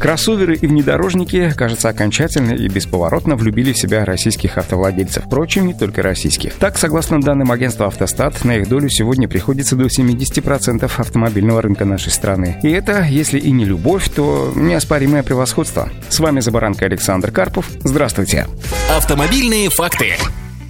Кроссоверы и внедорожники, кажется, окончательно и бесповоротно влюбили в себя российских автовладельцев. Впрочем, не только российских. Так, согласно данным агентства «Автостат», на их долю сегодня приходится до 70% автомобильного рынка нашей страны. И это, если и не любовь, то неоспоримое превосходство. С вами «За баранкой» Александр Карпов. Здравствуйте. Автомобильные факты.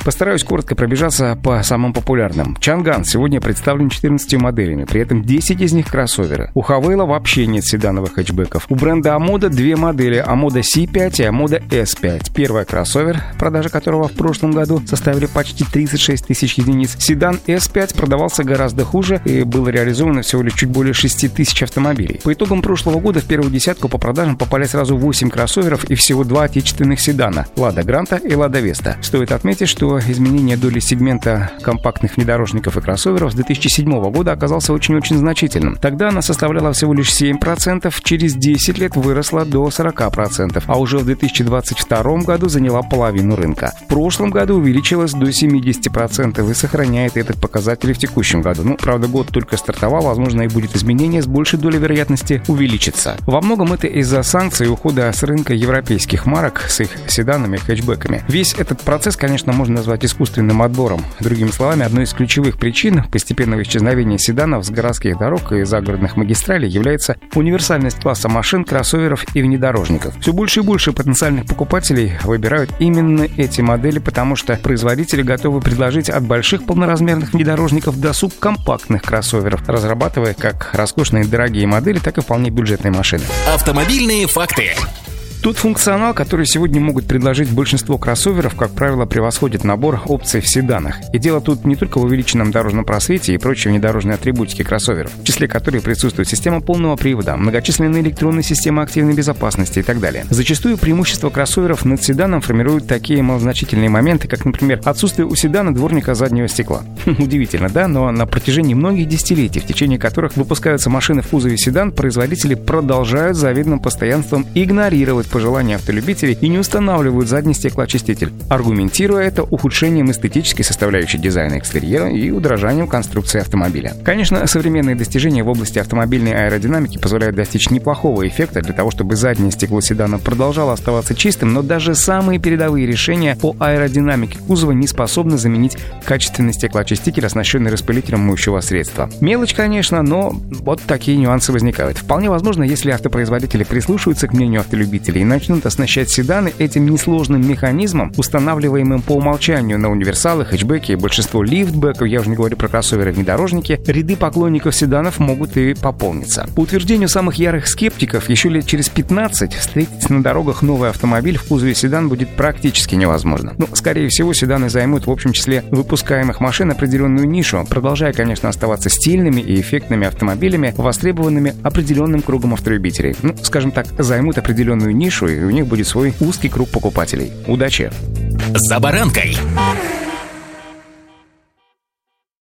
Постараюсь коротко пробежаться по самым популярным. Чанган сегодня представлен 14 моделями, при этом 10 из них кроссоверы. У Хавейла вообще нет седановых хэтчбеков. У бренда Амода две модели Амода C5 и Амода S5. Первая кроссовер, продажа которого в прошлом году составили почти 36 тысяч единиц. Седан S5 продавался гораздо хуже и было реализовано всего лишь чуть более 6 тысяч автомобилей. По итогам прошлого года в первую десятку по продажам попали сразу 8 кроссоверов и всего два отечественных седана – Лада Гранта и Лада Веста. Стоит отметить, что изменение доли сегмента компактных внедорожников и кроссоверов с 2007 года оказался очень-очень значительным. Тогда она составляла всего лишь 7%, через 10 лет выросла до 40%, а уже в 2022 году заняла половину рынка. В прошлом году увеличилась до 70% и сохраняет этот показатель в текущем году. Ну, правда, год только стартовал, возможно, и будет изменение с большей долей вероятности увеличится. Во многом это из-за санкций и ухода с рынка европейских марок с их седанами и хэтчбеками. Весь этот процесс, конечно, можно назвать искусственным отбором. Другими словами, одной из ключевых причин постепенного исчезновения седанов с городских дорог и загородных магистралей является универсальность класса машин, кроссоверов и внедорожников. Все больше и больше потенциальных покупателей выбирают именно эти модели, потому что производители готовы предложить от больших полноразмерных внедорожников до субкомпактных кроссоверов, разрабатывая как роскошные дорогие модели, так и вполне бюджетные машины. Автомобильные факты. Тот функционал, который сегодня могут предложить большинство кроссоверов, как правило, превосходит набор опций в седанах. И дело тут не только в увеличенном дорожном просвете и прочей внедорожной атрибутике кроссоверов, в числе которых присутствует система полного привода, многочисленные электронные системы активной безопасности и так далее. Зачастую преимущество кроссоверов над седаном формируют такие малозначительные моменты, как, например, отсутствие у седана дворника заднего стекла. Удивительно, да? Но на протяжении многих десятилетий, в течение которых выпускаются машины в кузове седан, производители продолжают завидным постоянством игнорировать пожелания автолюбителей и не устанавливают задний стеклоочиститель, аргументируя это ухудшением эстетической составляющей дизайна экстерьера и удорожанием конструкции автомобиля. Конечно, современные достижения в области автомобильной аэродинамики позволяют достичь неплохого эффекта для того, чтобы заднее стекло седана продолжало оставаться чистым, но даже самые передовые решения по аэродинамике кузова не способны заменить качественный стеклоочиститель, оснащенный распылителем моющего средства. Мелочь, конечно, но вот такие нюансы возникают. Вполне возможно, если автопроизводители прислушиваются к мнению автолюбителей и начнут оснащать седаны этим несложным механизмом, устанавливаемым по умолчанию на универсалы, хэтчбеки и большинство лифтбеков, я уже не говорю про кроссоверы и внедорожники, ряды поклонников седанов могут и пополниться. По утверждению самых ярых скептиков, еще лет через 15 встретить на дорогах новый автомобиль в кузове седан будет практически невозможно. Ну, скорее всего, седаны займут в общем числе выпускаемых машин определенную нишу, продолжая, конечно, оставаться стильными и эффектными автомобилями, востребованными определенным кругом автолюбителей. Ну, скажем так, займут определенную нишу нишу, и у них будет свой узкий круг покупателей. Удачи! «За баранкой»